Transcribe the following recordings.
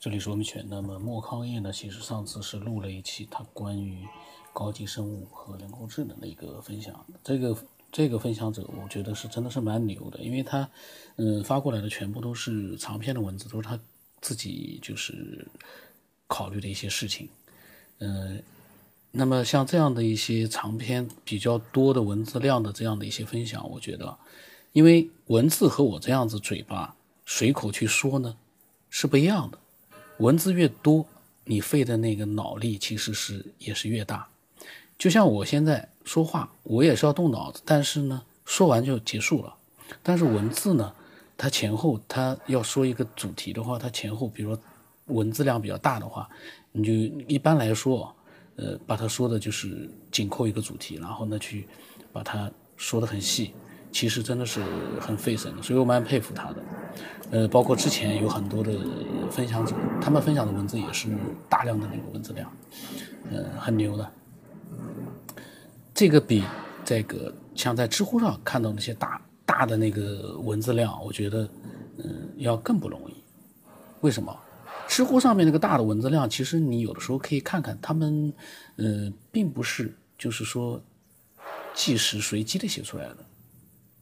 这里是文明犬。那么莫康业呢，其实上次是录了一期他关于高级生物和人工智能的一个分享。这个这个分享者，我觉得是真的是蛮牛的，因为他嗯发过来的全部都是长篇的文字，都是他自己就是考虑的一些事情。嗯，那么像这样的一些长篇比较多的文字量的这样的一些分享，我觉得，因为文字和我这样子嘴巴随口去说呢。是不一样的，文字越多，你费的那个脑力其实是也是越大。就像我现在说话，我也是要动脑子，但是呢，说完就结束了。但是文字呢，它前后它要说一个主题的话，它前后，比如说文字量比较大的话，你就一般来说，呃，把它说的就是紧扣一个主题，然后呢去把它说的很细。其实真的是很费神，所以我蛮佩服他的。呃，包括之前有很多的分享者，他们分享的文字也是大量的那个文字量，呃，很牛的。这个比这个像在知乎上看到那些大大的那个文字量，我觉得嗯要更不容易。为什么？知乎上面那个大的文字量，其实你有的时候可以看看，他们呃并不是就是说即时随机的写出来的。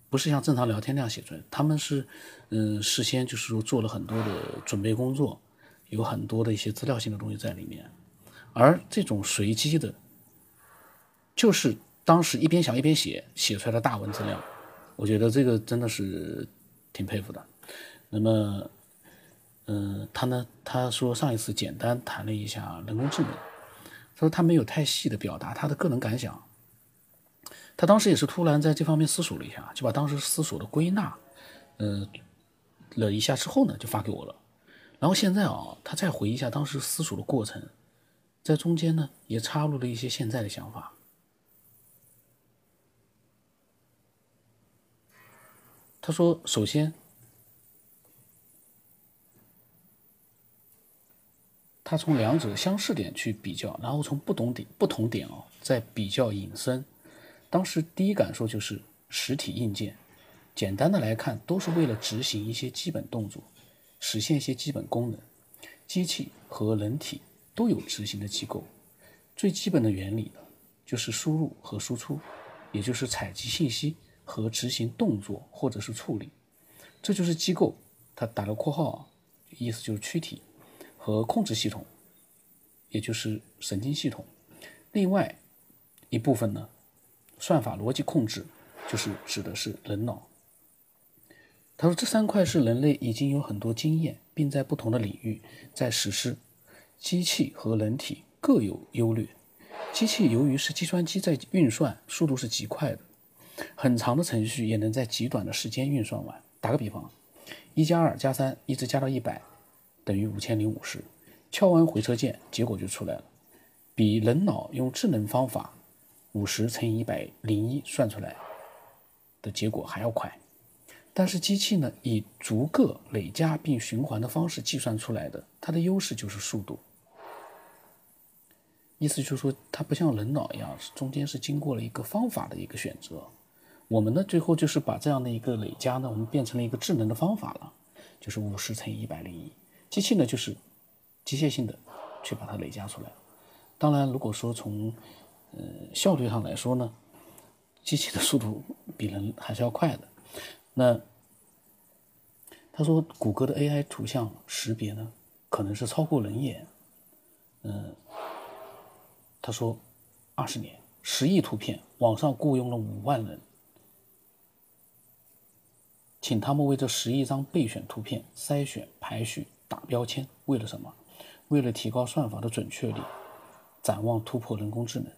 不是像正常聊天那样写出来，他们是，嗯，事先就是说做了很多的准备工作，有很多的一些资料性的东西在里面，而这种随机的，就是当时一边想一边写写出来的大文字量，我觉得这个真的是挺佩服的。那么，嗯，他呢，他说上一次简单谈了一下人工智能，他说他没有太细的表达他的个人感想。他当时也是突然在这方面思索了一下，就把当时思索的归纳，呃，了一下之后呢，就发给我了。然后现在啊，他再回忆一下当时思索的过程，在中间呢也插入了一些现在的想法。他说：“首先，他从两者相似点去比较，然后从不同点不同点哦再比较引申。”当时第一感受就是实体硬件，简单的来看，都是为了执行一些基本动作，实现一些基本功能。机器和人体都有执行的机构，最基本的原理呢，就是输入和输出，也就是采集信息和执行动作或者是处理，这就是机构。它打了括号，意思就是躯体和控制系统，也就是神经系统。另外一部分呢。算法逻辑控制，就是指的是人脑。他说，这三块是人类已经有很多经验，并在不同的领域在实施。机器和人体各有优劣。机器由于是计算机在运算，速度是极快的，很长的程序也能在极短的时间运算完。打个比方，一加二加三一直加到一百，等于五千零五十。敲完回车键，结果就出来了，比人脑用智能方法。五十乘以一百零一算出来的结果还要快，但是机器呢以逐个累加并循环的方式计算出来的，它的优势就是速度。意思就是说，它不像人脑一样，中间是经过了一个方法的一个选择。我们呢最后就是把这样的一个累加呢，我们变成了一个智能的方法了，就是五十乘以一百零一。机器呢就是机械性的去把它累加出来。当然，如果说从呃，效率上来说呢，机器的速度比人还是要快的。那他说，谷歌的 AI 图像识别呢，可能是超过人眼。嗯，他说，二十年，十亿图片，网上雇佣了五万人，请他们为这十亿张备选图片筛选、排序、打标签，为了什么？为了提高算法的准确率，展望突破人工智能。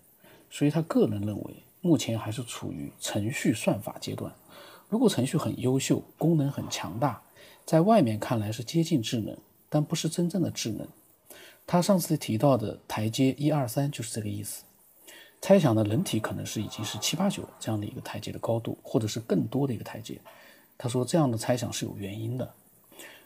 所以他个人认为，目前还是处于程序算法阶段。如果程序很优秀，功能很强大，在外面看来是接近智能，但不是真正的智能。他上次提到的台阶一二三就是这个意思。猜想的人体可能是已经是七八九这样的一个台阶的高度，或者是更多的一个台阶。他说这样的猜想是有原因的。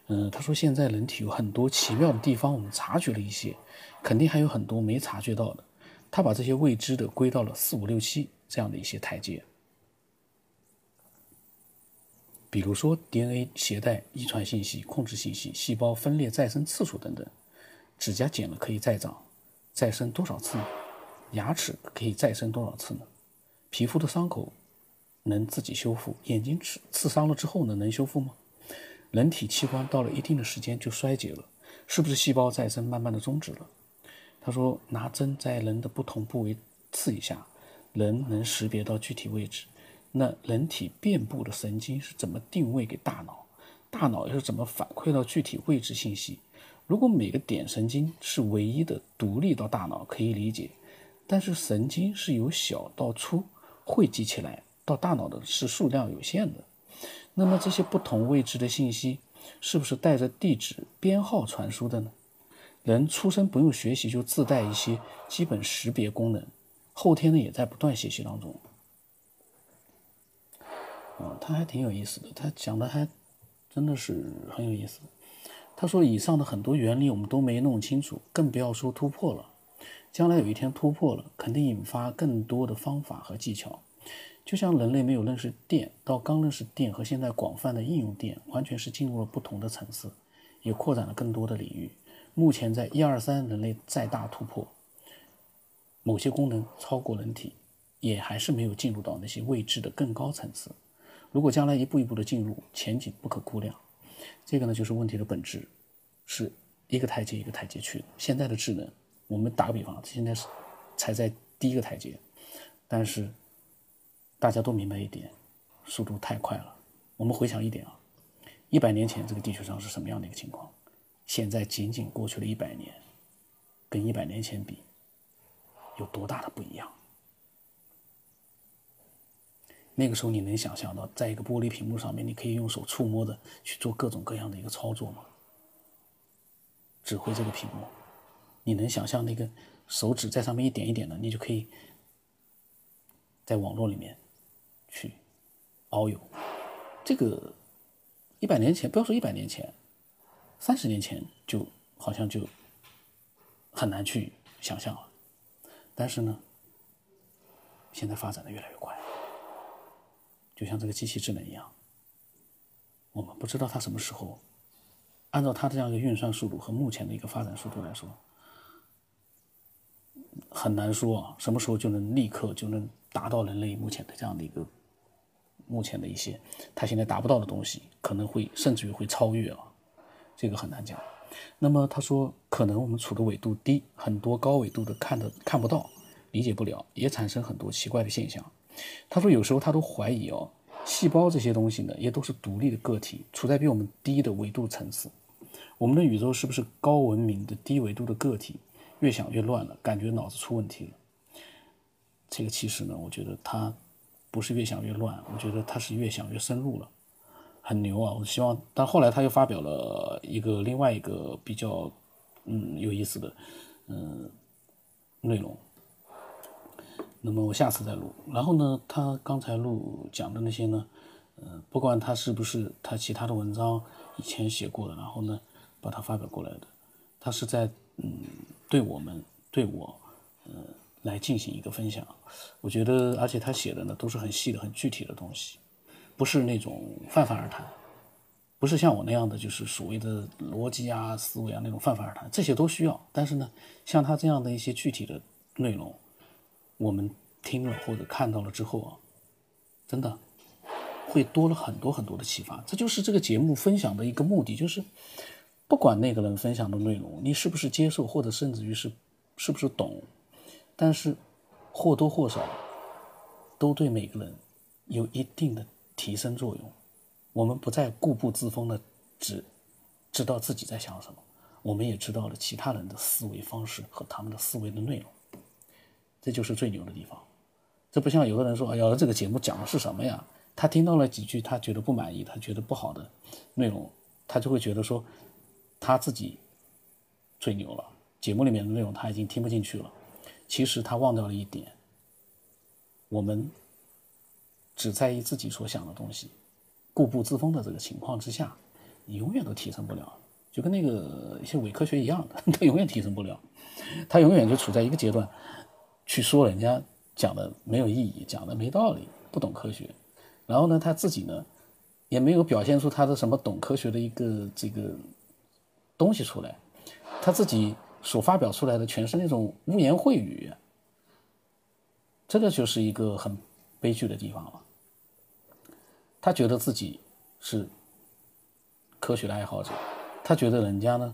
嗯，他说现在人体有很多奇妙的地方，我们察觉了一些，肯定还有很多没察觉到的。他把这些未知的归到了四五六七这样的一些台阶，比如说 DNA 携带遗传信息、控制信息、细胞分裂再生次数等等。指甲剪了可以再长、再生多少次呢？牙齿可以再生多少次呢？皮肤的伤口能自己修复？眼睛刺刺伤了之后呢，能修复吗？人体器官到了一定的时间就衰竭了，是不是细胞再生慢慢的终止了？他说，拿针在人的不同部位刺一下，人能识别到具体位置。那人体遍布的神经是怎么定位给大脑？大脑又是怎么反馈到具体位置信息？如果每个点神经是唯一的独立到大脑，可以理解。但是神经是由小到粗汇集起来到大脑的是数量有限的。那么这些不同位置的信息，是不是带着地址编号传输的呢？人出生不用学习就自带一些基本识别功能，后天呢也在不断学习当中。啊，他还挺有意思的，他讲的还真的是很有意思。他说以上的很多原理我们都没弄清楚，更不要说突破了。将来有一天突破了，肯定引发更多的方法和技巧。就像人类没有认识电，到刚认识电和现在广泛的应用电，完全是进入了不同的层次，也扩展了更多的领域。目前在一二三，人类再大突破，某些功能超过人体，也还是没有进入到那些未知的更高层次。如果将来一步一步的进入，前景不可估量。这个呢，就是问题的本质，是一个台阶一个台阶去的。现在的智能，我们打个比方，现在是才在第一个台阶，但是大家都明白一点，速度太快了。我们回想一点啊，一百年前这个地球上是什么样的一个情况？现在仅仅过去了一百年，跟一百年前比，有多大的不一样？那个时候你能想象到，在一个玻璃屏幕上面，你可以用手触摸的去做各种各样的一个操作吗？指挥这个屏幕，你能想象那个手指在上面一点一点的，你就可以在网络里面去遨游？这个一百年前，不要说一百年前。三十年前就好像就很难去想象了，但是呢，现在发展的越来越快，就像这个机器智能一样，我们不知道它什么时候，按照它这样一个运算速度和目前的一个发展速度来说，很难说啊，什么时候就能立刻就能达到人类目前的这样的一个目前的一些他现在达不到的东西，可能会甚至于会超越啊。这个很难讲。那么他说，可能我们处的纬度低，很多高纬度的看的看不到，理解不了，也产生很多奇怪的现象。他说，有时候他都怀疑哦，细胞这些东西呢，也都是独立的个体，处在比我们低的纬度层次。我们的宇宙是不是高文明的低维度的个体？越想越乱了，感觉脑子出问题了。这个其实呢，我觉得他不是越想越乱，我觉得他是越想越深入了。很牛啊！我希望，但后来他又发表了一个另外一个比较，嗯，有意思的，嗯，内容。那么我下次再录。然后呢，他刚才录讲的那些呢，嗯，不管他是不是他其他的文章以前写过的，然后呢，把它发表过来的，他是在嗯，对我们对我，嗯，来进行一个分享。我觉得，而且他写的呢，都是很细的、很具体的东西。不是那种泛泛而谈，不是像我那样的，就是所谓的逻辑啊、思维啊那种泛泛而谈，这些都需要。但是呢，像他这样的一些具体的内容，我们听了或者看到了之后啊，真的会多了很多很多的启发。这就是这个节目分享的一个目的，就是不管那个人分享的内容你是不是接受，或者甚至于是是不是懂，但是或多或少都对每个人有一定的。提升作用，我们不再固步自封的只知道自己在想什么，我们也知道了其他人的思维方式和他们的思维的内容，这就是最牛的地方。这不像有的人说：“哎呀，这个节目讲的是什么呀？”他听到了几句他觉得不满意、他觉得不好的内容，他就会觉得说他自己最牛了。节目里面的内容他已经听不进去了。其实他忘掉了一点，我们。只在意自己所想的东西，固步自封的这个情况之下，你永远都提升不了。就跟那个一些伪科学一样的，他永远提升不了，他永远就处在一个阶段，去说人家讲的没有意义，讲的没道理，不懂科学。然后呢，他自己呢，也没有表现出他的什么懂科学的一个这个东西出来。他自己所发表出来的全是那种污言秽语，这个就是一个很悲剧的地方了。他觉得自己是科学的爱好者，他觉得人家呢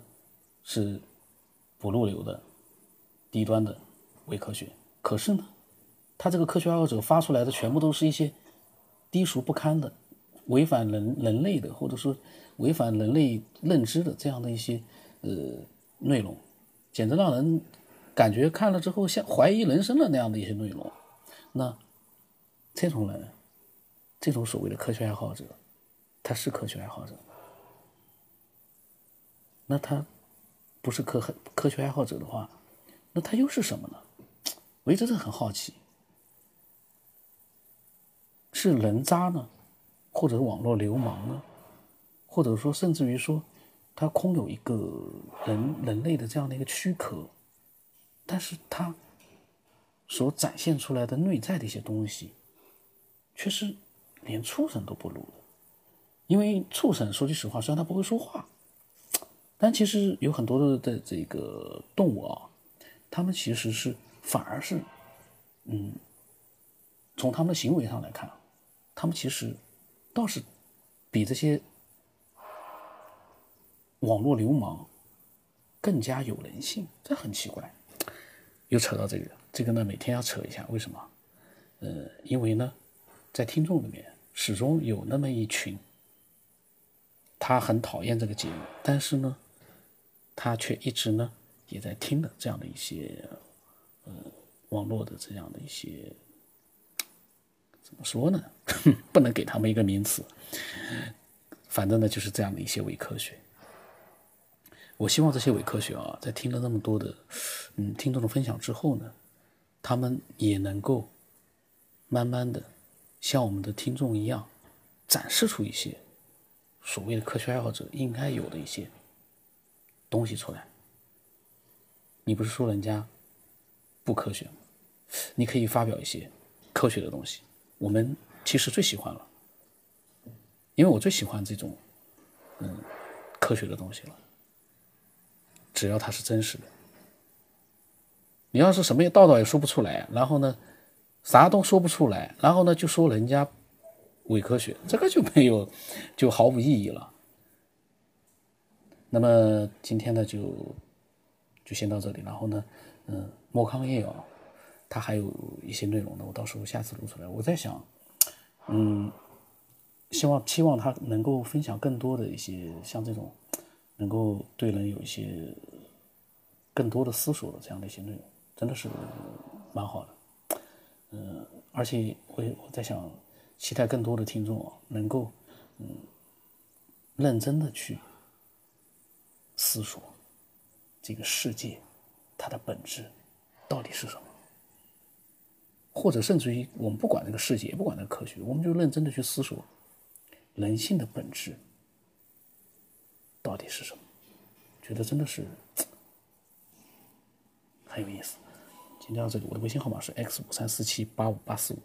是不入流的、低端的伪科学，可是呢，他这个科学爱好者发出来的全部都是一些低俗不堪的、违反人人类的，或者说违反人类认知的这样的一些呃内容。简直让人感觉看了之后像怀疑人生的那样的一些内容。那这种人，这种所谓的科学爱好者，他是科学爱好者？那他不是科科学爱好者的话，那他又是什么呢？我一直很好奇，是人渣呢，或者是网络流氓呢，或者说甚至于说。他空有一个人人类的这样的一个躯壳，但是他所展现出来的内在的一些东西，却是连畜生都不如的。因为畜生说句实话，虽然他不会说话，但其实有很多的的这个动物啊，他们其实是反而是，嗯，从他们的行为上来看，他们其实倒是比这些。网络流氓更加有人性，这很奇怪。又扯到这个，这个呢每天要扯一下，为什么？呃，因为呢，在听众里面始终有那么一群，他很讨厌这个节目，但是呢，他却一直呢也在听的这样的一些，呃，网络的这样的一些，怎么说呢？不能给他们一个名词，反正呢就是这样的一些伪科学。我希望这些伪科学啊，在听了那么多的，嗯，听众的分享之后呢，他们也能够慢慢的像我们的听众一样，展示出一些所谓的科学爱好者应该有的一些东西出来。你不是说人家不科学吗？你可以发表一些科学的东西。我们其实最喜欢了，因为我最喜欢这种嗯科学的东西了。只要它是真实的，你要是什么也道道也说不出来，然后呢，啥都说不出来，然后呢就说人家伪科学，这个就没有，就毫无意义了。那么今天呢就就先到这里，然后呢，嗯，莫康业啊，他还有一些内容呢，我到时候下次录出来。我在想，嗯，希望期望他能够分享更多的一些像这种。能够对人有一些更多的思索的这样的一些内容，真的是蛮好的。嗯，而且我我在想，期待更多的听众能够嗯认真的去思索这个世界它的本质到底是什么，或者甚至于我们不管这个世界，也不管那个科学，我们就认真的去思索人性的本质。到底是什么？觉得真的是很有意思。添加到这里，我的微信号码是 x 五三四七八五八四五。